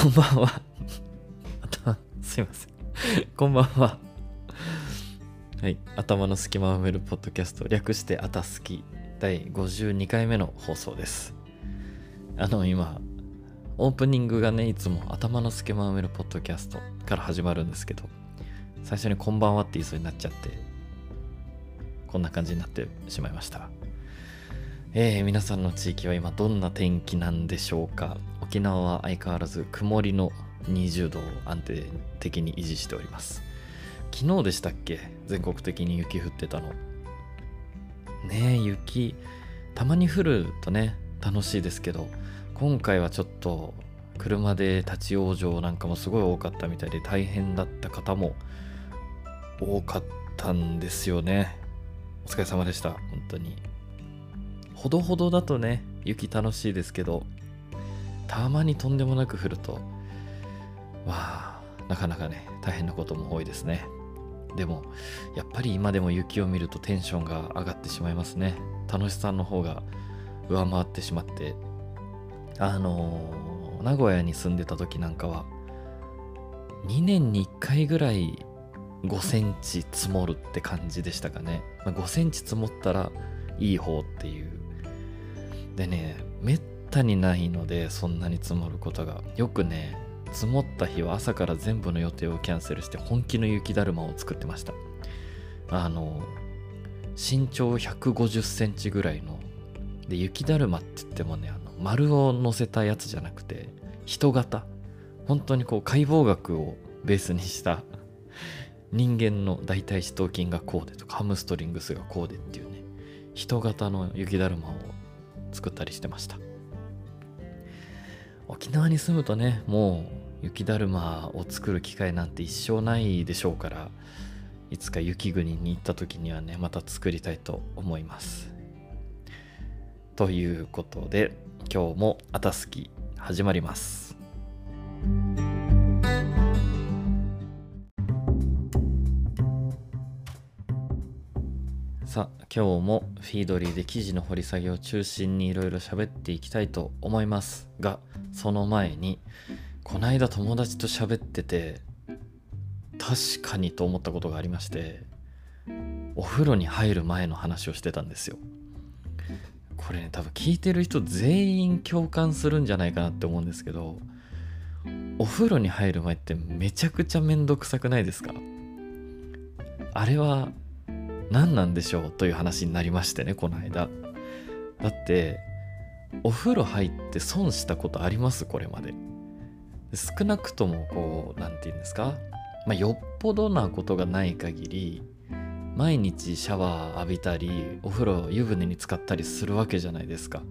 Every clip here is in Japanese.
こんばんは。すいません。こんばんは。はい。頭の隙間を埋めるポッドキャスト、略してあたすき、第52回目の放送です。あの、今、オープニングがね、いつも頭の隙間を埋めるポッドキャストから始まるんですけど、最初にこんばんはって言いそうになっちゃって、こんな感じになってしまいました。えー、皆さんの地域は今どんな天気なんでしょうか？沖縄は相変わらず曇りの20度を安定的に維持しております。昨日でしたっけ？全国的に雪降ってたの。ねえ雪たまに降るとね楽しいですけど今回はちょっと車で立ち往生なんかもすごい多かったみたいで大変だった方も多かったんですよね。お疲れ様でした本当に。ほどほどだとね雪楽しいですけどたまにとんでもなく降るとわあなかなかね大変なことも多いですね。でもやっぱり今でも雪を見るとテンションが上がってしまいますね。楽しさの方が上回ってしまって。あのー、名古屋に住んでた時なんかは2年に1回ぐらい5センチ積もるって感じでしたかね、5センチ積もったらいい方っていう。でねめったにないのでそんなに積もることが。よくね積もった日は朝から全部の予定をキャンセルして本気の雪だるまを作ってました。あの身長150センチぐらいので雪だるまって言ってもねあの丸を乗せたやつじゃなくて人型。本当にこう解剖学をベースにした 人間の大腿四頭筋がこうでとかハムストリングスがこうでっていうね人型の雪だるまを作ったりしてました。沖縄に住むとねもう雪だるまを作る機会なんて一生ないでしょうからいつか雪国に行った時にはねまた作りたいと思います。ということで今日も「あたすき」始まります。さあ今日もフィードリーで記事の掘り下げを中心にいろいろ喋っていきたいと思いますがその前にこないだ友達と喋ってて確かにと思ったことがありましてお風呂に入る前の話をしてたんですよ。これね多分聞いてる人全員共感するんじゃないかなって思うんですけどお風呂に入る前ってめちゃくちゃめんどくさくないですか？あれは何なんでしょうという話になりましてねこの間。だってお風呂入って損したことあります？これまで。少なくともこう何て言うんですか、まあ、よっぽどなことがない限り毎日シャワー浴びたりお風呂湯船に浸かったりするわけじゃないですか。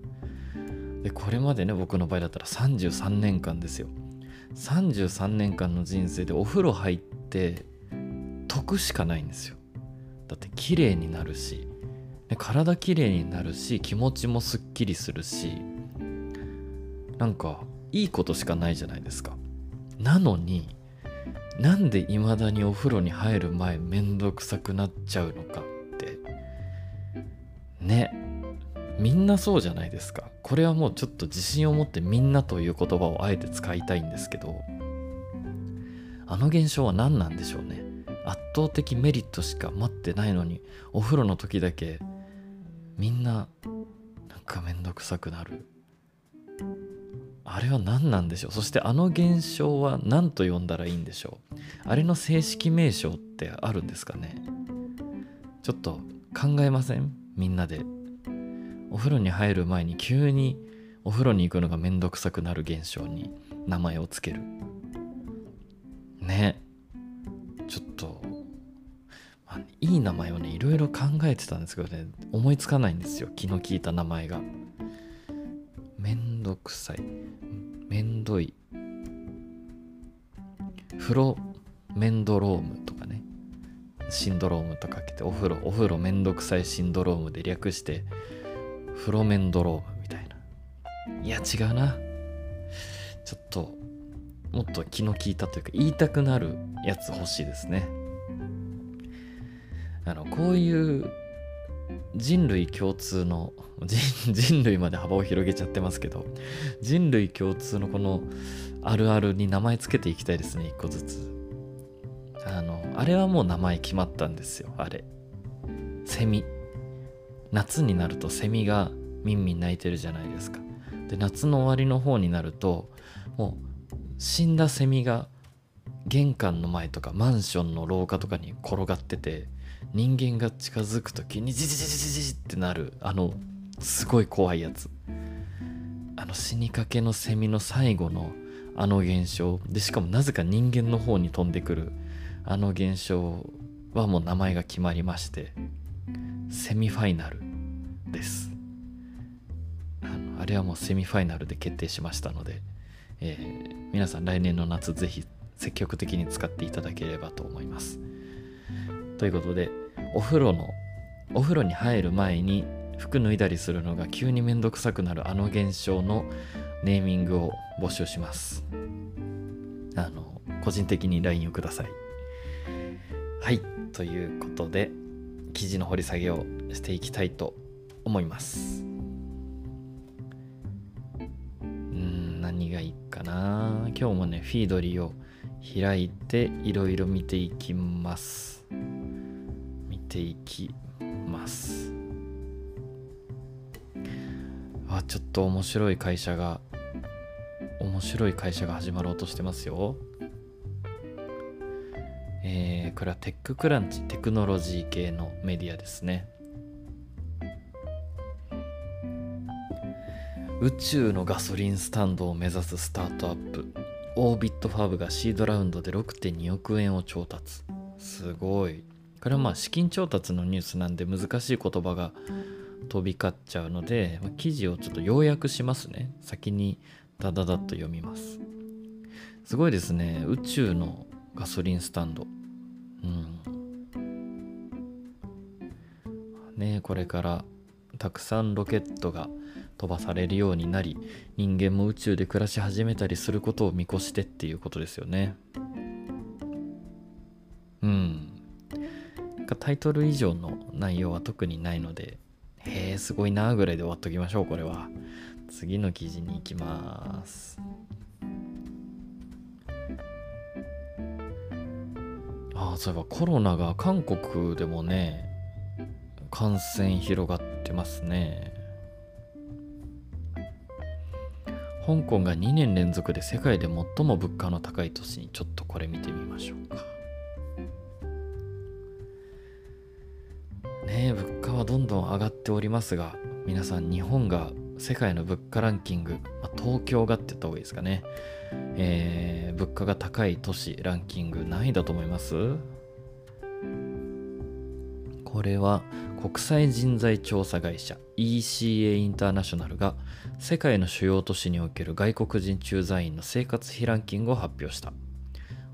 でこれまでね僕の場合だったら33年間ですよ。33年間の人生でお風呂入って得しかないんですよ。だって綺麗になるし、ね、体綺麗になるし気持ちもすっきりするしなんかいいことしかないじゃないですか。なのになんで未だにお風呂に入る前めんどくさくなっちゃうのかって。ねみんなそうじゃないですか。これはもうちょっと自信を持ってみんなという言葉をあえて使いたいんですけどあの現象は何なんでしょうね。圧倒的メリットしか待ってないのにお風呂の時だけみんななんかめんどくさくなる。あれは何なんでしょう？そしてあの現象は何と呼んだらいいんでしょう？あれの正式名称ってあるんですかね？ちょっと考えません？みんなで。お風呂に入る前に急にお風呂に行くのがめんどくさくなる現象に名前をつける。ね。ちょっと、まあ、いい名前をねいろいろ考えてたんですけどね思いつかないんですよ気の利いた名前が。めんどくさい。めんどい。風呂メンドロームとかねシンドロームとかけてお風呂お風呂めんどくさいシンドロームで略してフロメンドロームみたいな。いや違うな。ちょっともっと気の利いたというか言いたくなるやつ欲しいですね。あのこういう人類共通の 人類まで幅を広げちゃってますけど人類共通のこのあるあるに名前つけていきたいですね一個ずつ。あのあれはもう名前決まったんですよあれ。セミ。夏になるとセミがミンミン鳴いてるじゃないですか。で夏の終わりの方になるともう死んだセミが玄関の前とかマンションの廊下とかに転がってて人間が近づく時にジジジジジジってなるあのすごい怖いやつ。あの死にかけのセミの最後のあの現象。でしかもなぜか人間の方に飛んでくるあの現象はもう名前が決まりましてセミファイナルです。あのあれはもうセミファイナルで決定しましたので、えー、皆さん来年の夏ぜひ積極的に使っていただければと思います。ということでお風呂のお風呂に入る前に服脱いだりするのが急にめんどくさくなるあの現象のネーミングを募集します。あの個人的に LINE をください。はいということで記事の掘り下げをしていきたいと思います。うん何がいい？かな。今日もねフィードリーを開いていろいろ見ていきます。見ていきます。あちょっと面白い会社が面白い会社が始まろうとしてますよ。えー、これはテッククランチテクノロジー系のメディアですね。宇宙のガソリンスタンドを目指すスタートアップ。オービットファブがシードラウンドで6.2億円を調達。すごい。これはまあ資金調達のニュースなんで難しい言葉が飛び交っちゃうので、ま、記事をちょっと要約しますね。先にダダダッと読みます。すごいですね。宇宙のガソリンスタンド。うん。ねこれからたくさんロケットが飛ばされるようになり人間も宇宙で暮らし始めたりすることを見越してっていうことですよね。うん。タイトル以上の内容は特にないのでへえすごいなぐらいで終わっときましょうこれは。次の記事に行きます。ああそういえばコロナが韓国でもね感染広がってますね。香港が2年連続で世界で最も物価の高い都市にちょっとこれ見てみましょう。かねえ物価はどんどん上がっておりますが皆さん日本が世界の物価ランキング、まあ、東京がって言った方がいいですかね、えー、物価が高い都市ランキング何位だと思います？これは国際人材調査会社 ECA インターナショナルが世界の主要都市における外国人駐在員の生活費ランキングを発表した。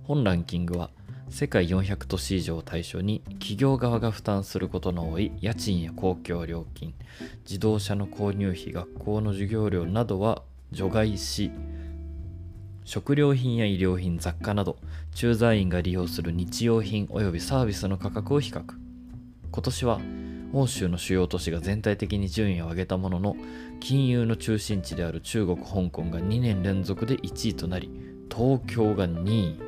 本ランキングは世界400都市以上を対象に企業側が負担することの多い家賃や公共料金自動車の購入費学校の授業料などは除外し食料品や医療品雑貨など駐在員が利用する日用品及びサービスの価格を比較。今年は欧州の主要都市が全体的に順位を上げたものの金融の中心地である中国香港が2年連続で1位となり東京が2位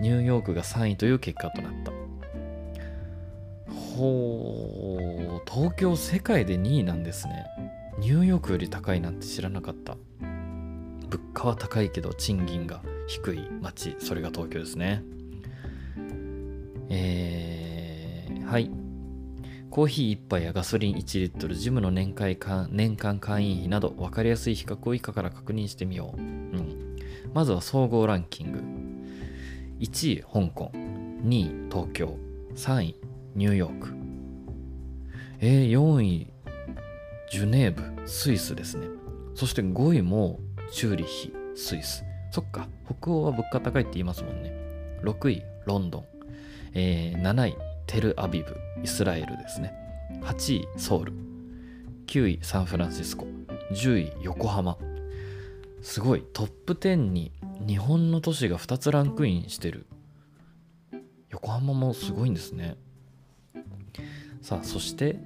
ニューヨークが3位という結果となった。ほう東京世界で2位なんですね。ニューヨークより高いなんて知らなかった。物価は高いけど賃金が低い街それが東京ですね。えー、はい。コーヒー1杯やガソリン1リットル、ジムの年会年間会員費など分かりやすい比較を以下から確認してみよう。うん、まずは総合ランキング。1位、香港。2位、東京。3位、ニューヨーク。えー、4位、ジュネーブ、スイスですね。そして5位もチューリッヒ、スイス。そっか、北欧は物価高いって言いますもんね。6位、ロンドン。えー、7位、テルアビブ、イスラエルですね。8位、ソウル。9位、サンフランシスコ。10位、横浜。すごい、トップ10に日本の都市が2つランクインしてる。横浜もすごいんですね。さあ、そして、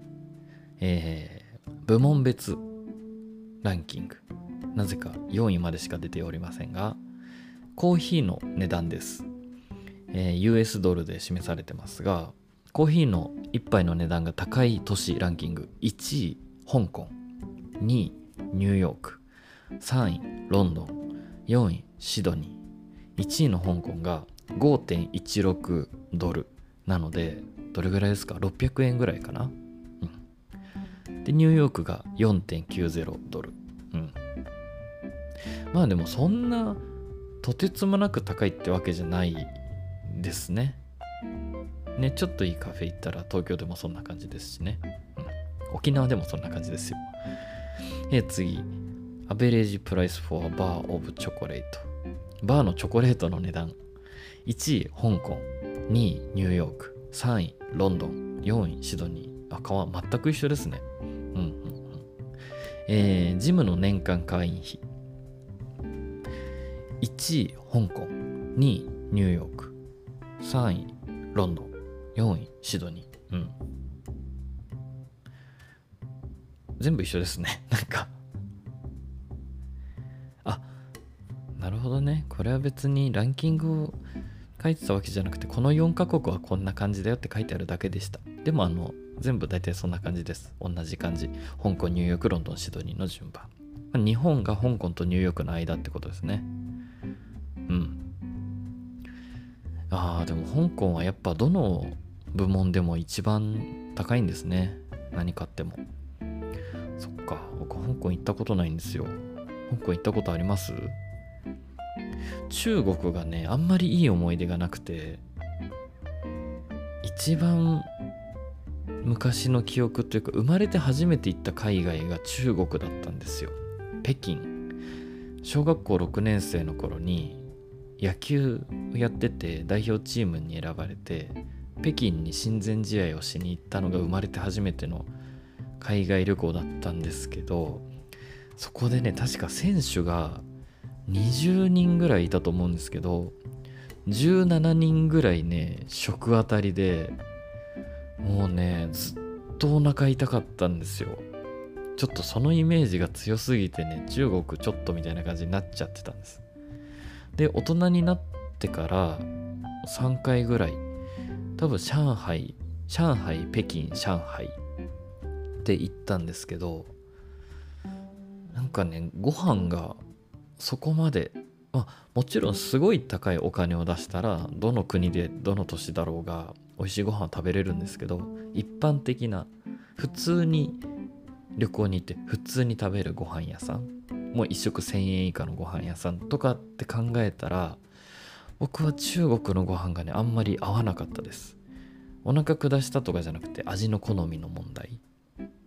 えー部門別ランキングなぜか4位までしか出ておりませんがコーヒーの値段です、えー US ドルで示されてますがコーヒーの1杯の値段が高い都市ランキング。1位香港。2位ニューヨーク。3位ロンドン。4位シドニー。1位の香港が5.16ドルなのでどれぐらいですか？600円ぐらいかな、うん、でニューヨークが4.90ドル、うん、まあでもそんなとてつもなく高いってわけじゃないですね。ねちょっといいカフェ行ったら東京でもそんな感じですしね、うん、沖縄でもそんな感じですよ。え次。 Average price for bar of chocolate。バーのチョコレートの値段。1位香港。2位ニューヨーク。3位ロンドン。4位シドニー。あ川全く一緒ですね。うんうんうん。えージムの年間会員費。1位香港。2位ニューヨーク。3位ロンドン。4位シドニー。うん。全部一緒ですね。なんか。あなるほどね。これは別にランキングを書いてたわけじゃなくてこの4カ国はこんな感じだよって書いてあるだけでした。でもあの全部大体そんな感じです。同じ感じ。香港ニューヨークロンドンシドニーの順番。日本が香港とニューヨークの間ってことですね。うん。あーでも香港はやっぱどの部門でも一番高いんですね。何買っても。そっか。僕香港行ったことないんですよ。香港行ったことあります？中国がねあんまりいい思い出がなくて一番昔の記憶というか生まれて初めて行った海外が中国だったんですよ。北京。小学校6年生の頃に野球をやってて代表チームに選ばれて北京に親善試合をしに行ったのが生まれて初めての海外旅行だったんですけどそこでね確か選手が20人ぐらいいたと思うんですけど17人ぐらいね食当たりでもうねずっとお腹痛かったんですよ。ちょっとそのイメージが強すぎてね中国ちょっとみたいな感じになっちゃってたんです。で大人になってから3回ぐらい多分上海上海北京上海って行ったんですけどなんかねご飯がそこまでまあもちろんすごい高いお金を出したらどの国でどの都市だろうが美味しいご飯は食べれるんですけど一般的な普通に旅行に行って普通に食べるご飯屋さんもう一食1,000円以下のご飯屋さんとかって考えたら僕は中国のご飯がねあんまり合わなかったです。お腹下したとかじゃなくて味の好みの問題、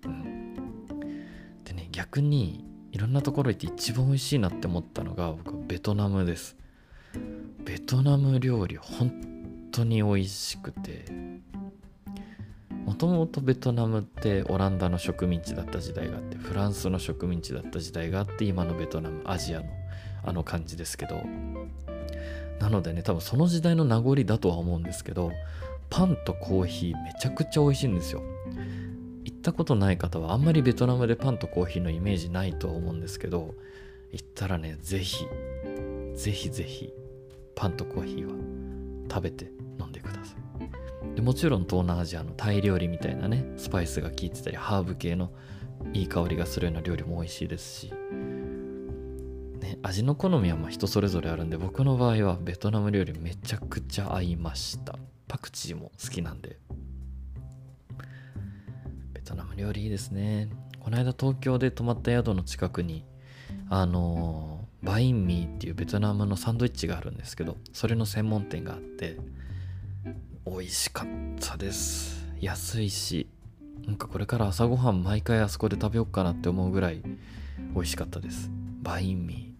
うん、でね逆にいろんなところ行って一番美味しいなって思ったのが僕はベトナムです。ベトナム料理本当に美味しくて。もともとベトナムってオランダの植民地だった時代があってフランスの植民地だった時代があって今のベトナムアジアのあの感じですけど。なのでね多分その時代の名残だとは思うんですけどパンとコーヒーめちゃくちゃ美味しいんですよ。行ったことない方はあんまりベトナムでパンとコーヒーのイメージないと思うんですけど行ったらねぜひぜひぜひパンとコーヒーは食べて飲んでください。でもちろん東南アジアのタイ料理みたいなねスパイスが効いてたりハーブ系のいい香りがするような料理も美味しいですし、味の好みはま人それぞれあるんで僕の場合はベトナム料理めちゃくちゃ合いました。パクチーも好きなんで。ベトナム料理いいですね。この間東京で泊まった宿の近くにあのーバインミーっていうベトナムのサンドイッチがあるんですけどそれの専門店があって美味しかったです。安いしなんかこれから朝ごはん毎回あそこで食べようかなって思うぐらい美味しかったです。バインミー、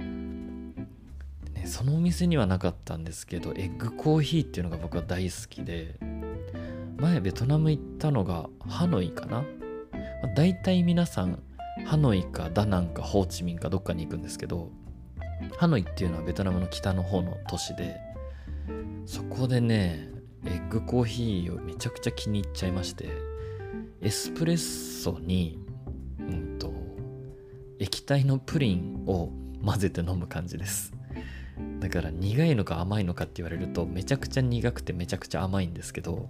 ね、そのお店にはなかったんですけどエッグコーヒーっていうのが僕は大好きで前ベトナム行ったのがハノイかな、まあ、大体皆さんハノイかダナンかホーチミンかどっかに行くんですけどハノイっていうのはベトナムの北の方の都市でそこでねエッグコーヒーをめちゃくちゃ気に入っちゃいましてエスプレッソに、うんと、液体のプリンを混ぜて飲む感じです。だから苦いのか甘いのかって言われるとめちゃくちゃ苦くてめちゃくちゃ甘いんですけど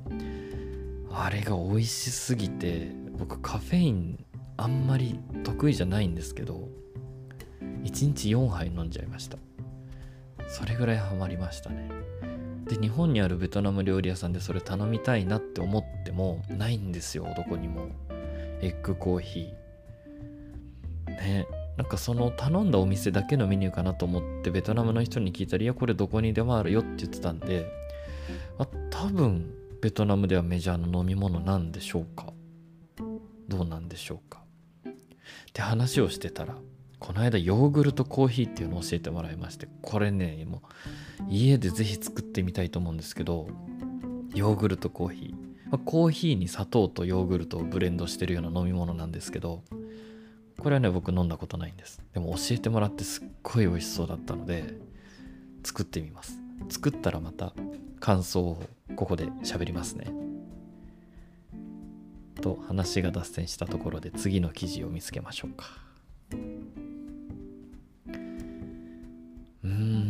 あれが美味しすぎて僕カフェインあんまり得意じゃないんですけど1日4杯飲んじゃいました。それぐらいハマりましたね。で日本にあるベトナム料理屋さんでそれ頼みたいなって思ってもないんですよどこにも。エッグコーヒー。ね。なんかその頼んだお店だけのメニューかなと思ってベトナムの人に聞いたらいやこれどこにでもあるよって言ってたんであ多分ベトナムではメジャーの飲み物なんでしょうか？どうなんでしょうか？って話をしてたらこの間ヨーグルトコーヒーっていうのを教えてもらいましてこれねもう家でぜひ作ってみたいと思うんですけどヨーグルトコーヒー、まあ、コーヒーに砂糖とヨーグルトをブレンドしてるような飲み物なんですけどこれはね僕飲んだことないんです。でも教えてもらってすっごい美味しそうだったので作ってみます。作ったらまた感想をここで喋りますね。と話が脱線したところで次の記事を見つけましょうか。うん。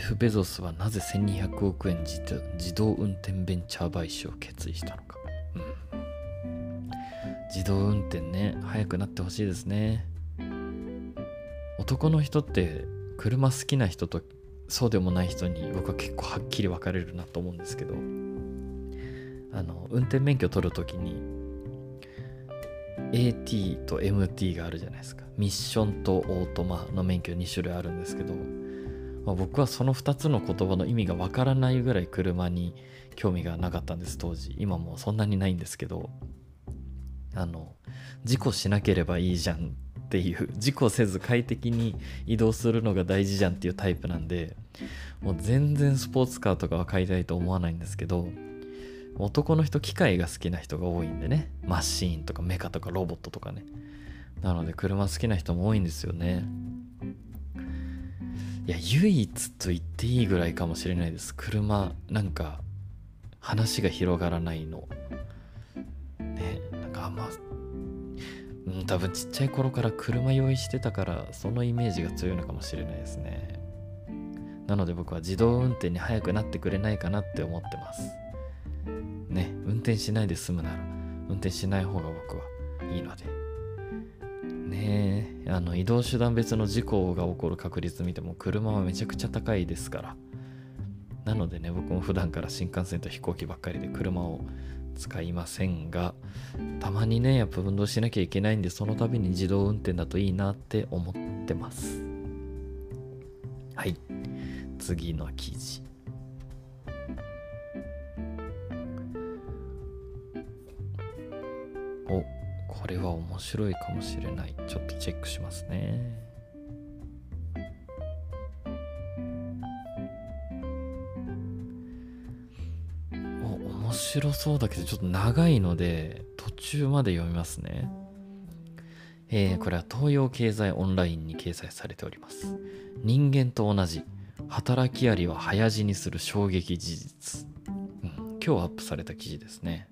ェフ・ベゾスはなぜ1200億円自動運転ベンチャー買収を決意したのか、うん、自動運転ね早くなってほしいですね。男の人って車好きな人とそうでもない人に僕は結構はっきり分かれるなと思うんですけど。あの運転免許取るときに AT と MT があるじゃないですか。ミッションとオートマの免許2種類あるんですけど。まあ、僕はその2つの言葉の意味がわからないぐらい車に興味がなかったんです当時。今もそんなにないんですけど。あの事故しなければいいじゃんっていう。事故せず快適に移動するのが大事じゃんっていうタイプなんでもう全然スポーツカーとかは買いたいと思わないんですけど男の人機械が好きな人が多いんでね。マシーンとかメカとかロボットとかね。なので車好きな人も多いんですよね。いや唯一と言っていいぐらいかもしれないです。車なんか話が広がらないの。ねなんかあんまうん多分ちっちゃい頃から車用意してたからそのイメージが強いのかもしれないですね。なので僕は自動運転に早くなってくれないかなって思ってます。ね運転しないで済むなら運転しない方が僕はいいので。ねえあの移動手段別の事故が起こる確率見ても車はめちゃくちゃ高いですから。なのでね僕も普段から新幹線と飛行機ばっかりで車を使いませんがたまにねやっぱ運動しなきゃいけないんでその度に自動運転だといいなって思ってます。はい。次の記事。お。これは面白いかもしれない。ちょっとチェックしますね。お面白そうだけどちょっと長いので途中まで読みますね。えー、これは東洋経済オンラインに掲載されております。人間と同じ働きアリは早死にする衝撃事実、うん、今日アップされた記事ですね。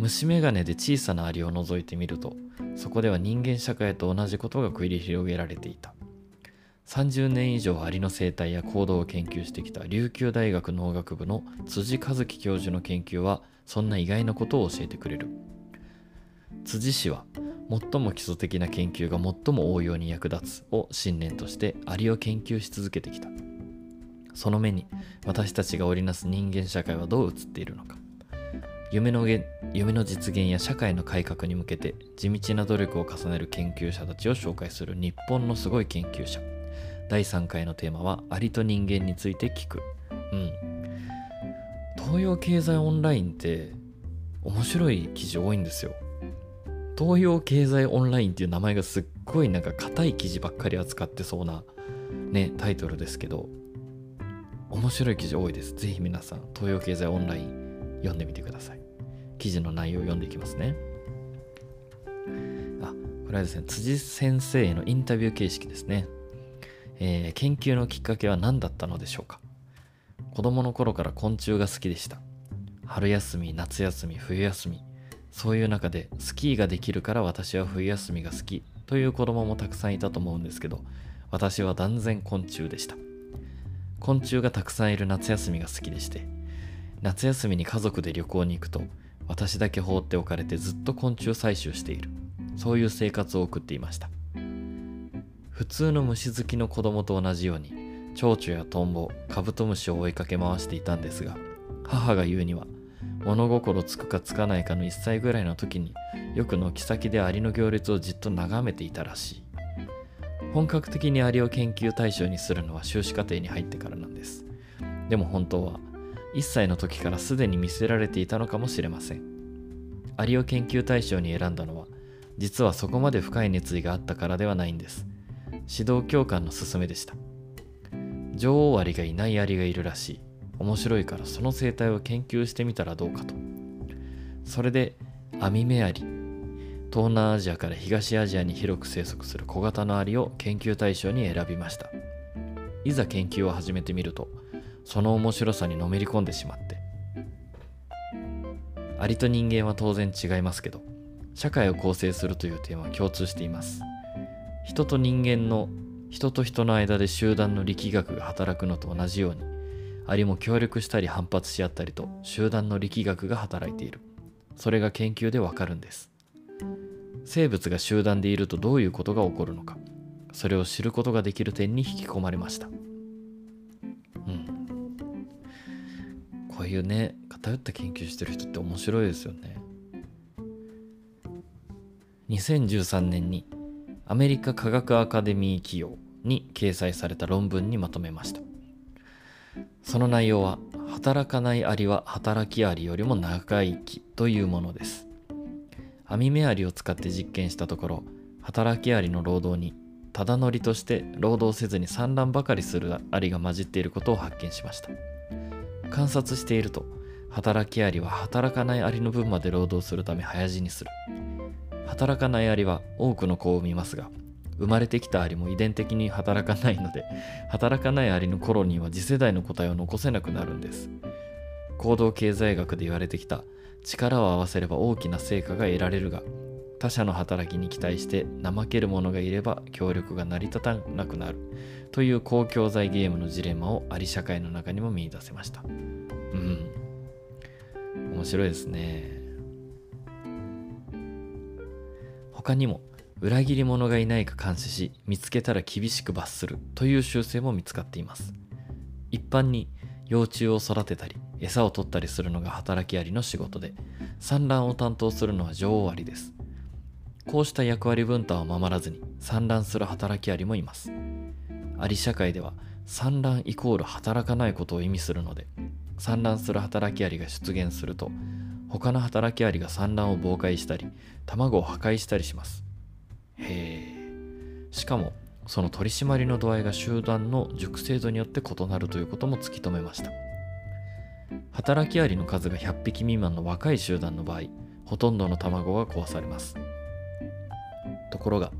虫眼鏡で小さなアリを覗いてみるとそこでは人間社会と同じことが繰り広げられていた。30年以上アリの生態や行動を研究してきた琉球大学農学部の辻和樹教授の研究はそんな意外なことを教えてくれる。辻氏は最も基礎的な研究が最も応用に役立つを信念としてアリを研究し続けてきた。その目に私たちが織りなす人間社会はどう映っているのか。夢の夢の実現や社会の改革に向けて地道な努力を重ねる研究者たちを紹介する日本のすごい研究者。第3回のテーマはアリと人間について聞く。うん。東洋経済オンラインって面白い記事多いんですよ。東洋経済オンラインっていう名前がすっごいなんか硬い記事ばっかり扱ってそうなねタイトルですけど面白い記事多いです。ぜひ皆さん東洋経済オンライン読んでみてください。記事の内容を読んでいきますね。あ、これはですね、辻先生へのインタビュー形式ですね。えー研究のきっかけは何だったのでしょうか。子供の頃から昆虫が好きでした。春休み夏休み冬休み。そういう中でスキーができるから私は冬休みが好き。という子供もたくさんいたと思うんですけど私は断然昆虫でした。昆虫がたくさんいる夏休みが好きでして夏休みに家族で旅行に行くと私だけ放っておかれてずっと昆虫採集している。そういう生活を送っていました。普通の虫好きの子供と同じように蝶々やトンボカブトムシを追いかけ回していたんですが母が言うには物心つくかつかないかの1歳ぐらいの時によく軒先でアリの行列をじっと眺めていたらしい。本格的にアリを研究対象にするのは修士課程に入ってからなんです。でも本当は1歳の時からすでに見せられていたのかもしれません。アリを研究対象に選んだのは実はそこまで深い熱意があったからではないんです。指導教官の勧めでした。女王アリがいないアリがいるらしい。面白いからその生態を研究してみたらどうかと。それでアミメアリ東南アジアから東アジアに広く生息する小型のアリを研究対象に選びました。いざ研究を始めてみるとその面白さにのめり込んでしまって。アリと人間は当然違いますけど社会を構成するという点は共通しています。人と人間の人と人の間で集団の力学が働くのと同じようにアリも協力したり反発し合ったりと集団の力学が働いている。それが研究でわかるんです。生物が集団でいるとどういうことが起こるのか。それを知ることができる点に引き込まれました。こういうね偏った研究してる人って面白いですよね。2013年にアメリカ科学アカデミー企業に掲載された論文にまとめました。その内容は働かないアリは働きアリよりも長生きというものです。網目アリを使って実験したところ働きアリの労働にただ乗りとして労働せずに産卵ばかりするアリが混じっていることを発見しました。観察していると。働きアリは働かないアリの分まで労働するため早死にする。働かないアリは多くの子を産みますが生まれてきたアリも遺伝的に働かないので働かないアリのコロニーは次世代の個体を残せなくなるんです。行動経済学で言われてきた力を合わせれば大きな成果が得られるが他者の働きに期待して怠ける者がいれば協力が成り立たなくなるという公共財ゲームのジレンマをアリ社会の中にも見出せました。うん。面白いですね。他にも裏切り者がいないか監視し見つけたら厳しく罰するという習性も見つかっています。一般に幼虫を育てたり餌を取ったりするのが働きアリの仕事で産卵を担当するのは女王アリです。こうした役割分担を守らずに産卵する働きアリもいます。アリ社会では産卵イコール働かないことを意味するので産卵する働きアリが出現すると他の働きアリが産卵を妨害したり卵を破壊したりします。へえ。しかもその取り締まりの度合いが集団の熟成度によって異なるということも突き止めました。働きアリの数が100匹未満の若い集団の場合ほとんどの卵が壊されます。ところが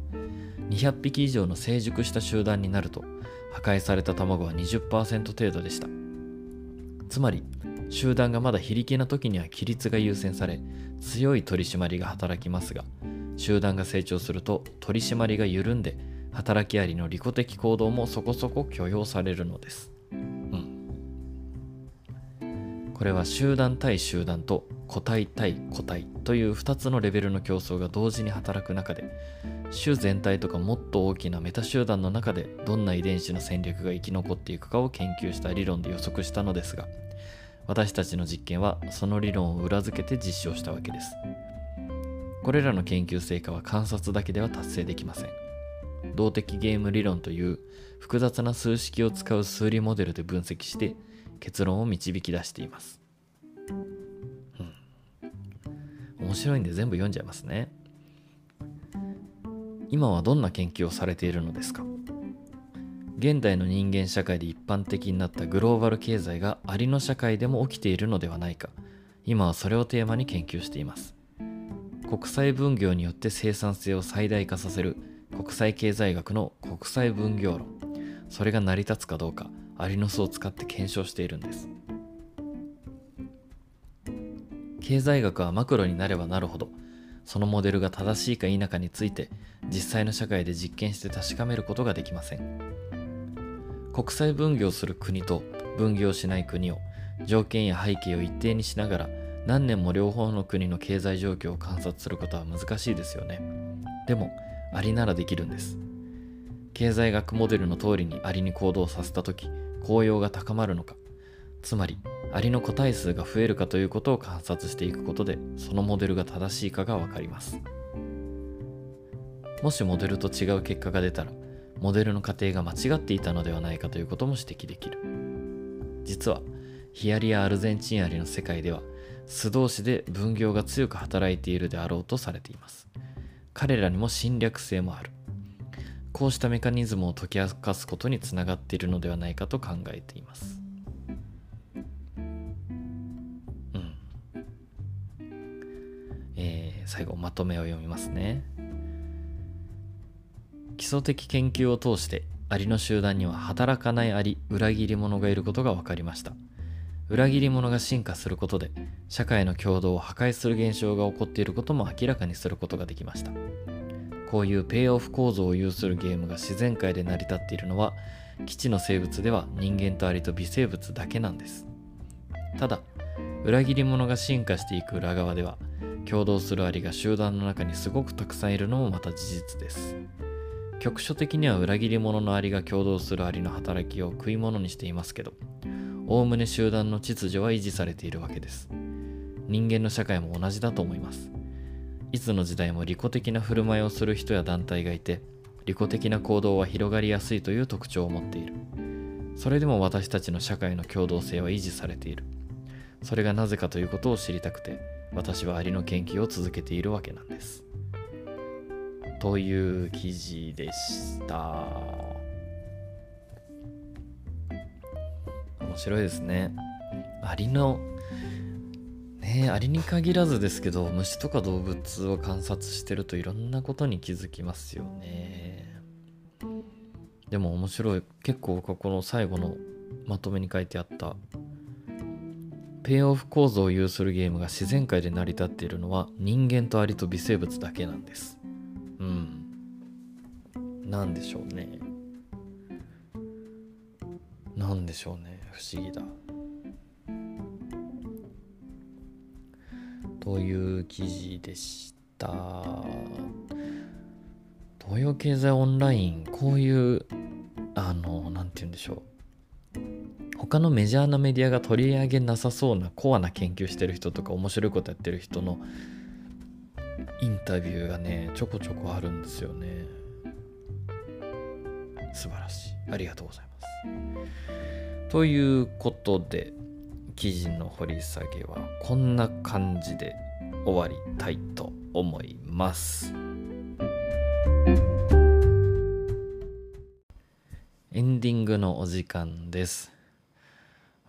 200匹以上の成熟した集団になると破壊された卵は20%程度でした。つまり集団がまだ非力な時には規律が優先され強い取り締まりが働きますが集団が成長すると取り締まりが緩んで働きアリの利己的行動もそこそこ許容されるのです、うん、これは集団対集団と個体対個体という2つのレベルの競争が同時に働く中で種全体とかもっと大きなメタ集団の中でどんな遺伝子の戦略が生き残っていくかを研究した理論で予測したのですが私たちの実験はその理論を裏付けて実証したわけです。これらの研究成果は観察だけでは達成できません。動的ゲーム理論という複雑な数式を使う数理モデルで分析して結論を導き出しています、うん、面白いんで全部読んじゃいますね。今はどんな研究をされているのですか？現代の人間社会で一般的になったグローバル経済がありの社会でも起きているのではないか。今はそれをテーマに研究しています。国際分業によって生産性を最大化させる国際経済学の国際分業論。それが成り立つかどうか。アリの巣を使って検証しているんです。経済学はマクロになればなるほどそのモデルが正しいか否かについて実際の社会で実験して確かめることができません。国際分業する国と分業しない国を条件や背景を一定にしながら何年も両方の国の経済状況を観察することは難しいですよね。でもアリならできるんです。経済学モデルの通りにアリに行動させた時効用が高まるのか。つまりアリの個体数が増えるかということを観察していくことでそのモデルが正しいかが分かります。もしモデルと違う結果が出たらモデルの過程が間違っていたのではないかということも指摘できる。実はヒアリやアルゼンチンアリの世界では素同士で分業が強く働いているであろうとされています。彼らにも侵略性もある。こうしたメカニズムを解き明かすことにつながっているのではないかと考えています。うん。え最後まとめを読みますね。基礎的研究を通してアリの集団には働かないアリ裏切り者がいることが分かりました。裏切り者が進化することで社会の共同を破壊する現象が起こっていることも明らかにすることができました。こういうペイオフ構造を有するゲームが自然界で成り立っているのは基地の生物では人間とアリと微生物だけなんです。ただ裏切り者が進化していく裏側では共同するアリが集団の中にすごくたくさんいるのもまた事実です。局所的には裏切り者のアリが共同するアリの働きを食い物にしていますけどおおむね集団の秩序は維持されているわけです。人間の社会も同じだと思います。いつの時代も利己的な振る舞いをする人や団体がいて利己的な行動は広がりやすいという特徴を持っているそれでも私たちの社会の共同性は維持されているそれがなぜかということを知りたくて私はアリの研究を続けているわけなんです。という記事でした。面白いですね。アリのねアリに限らずですけど虫とか動物を観察してるといろんなことに気づきますよね。でも面白い結構この最後のまとめに書いてあったペイオフ構造を有するゲームが自然界で成り立っているのは人間とアリと微生物だけなんです。うん。なんでしょうね。なんでしょうね。不思議だ。という記事でした。東洋経済オンライン、こういう、あの、なんて言うんでしょう。他のメジャーなメディアが取り上げなさそうなコアな研究してる人とか面白いことやってる人のインタビューがねちょこちょこあるんですよね素晴らしいありがとうございますということで記事の掘り下げはこんな感じで終わりたいと思います。エンディングのお時間です。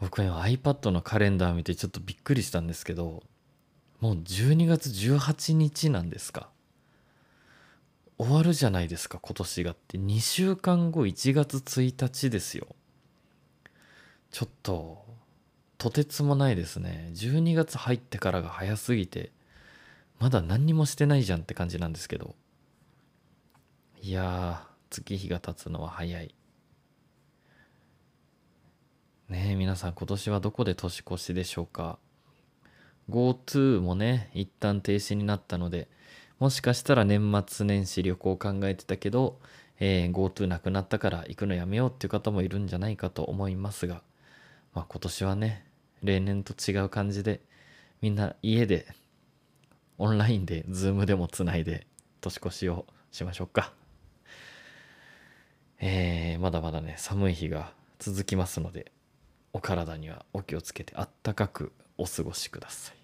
僕は iPad のカレンダー見てちょっとびっくりしたんですけどもう12月18日なんですか？終わるじゃないですか今年がって。2週間後1月1日ですよ。ちょっととてつもないですね。12月入ってからが早すぎてまだ何にもしてないじゃんって感じなんですけど。いやー月日が経つのは早い。ねえ皆さん今年はどこで年越しでしょうか？GoTo もね一旦停止になったのでもしかしたら年末年始旅行を考えてたけど、えー、GoTo なくなったから行くのやめようっていう方もいるんじゃないかと思いますが、まあ、今年はね例年と違う感じでみんな家でオンラインで Zoom でもつないで年越しをしましょうか。えー、まだまだね寒い日が続きますのでお体にはお気をつけてあったかくお過ごしください。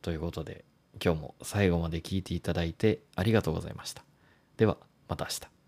ということで今日も最後まで聞いていただいてありがとうございました。ではまた明日。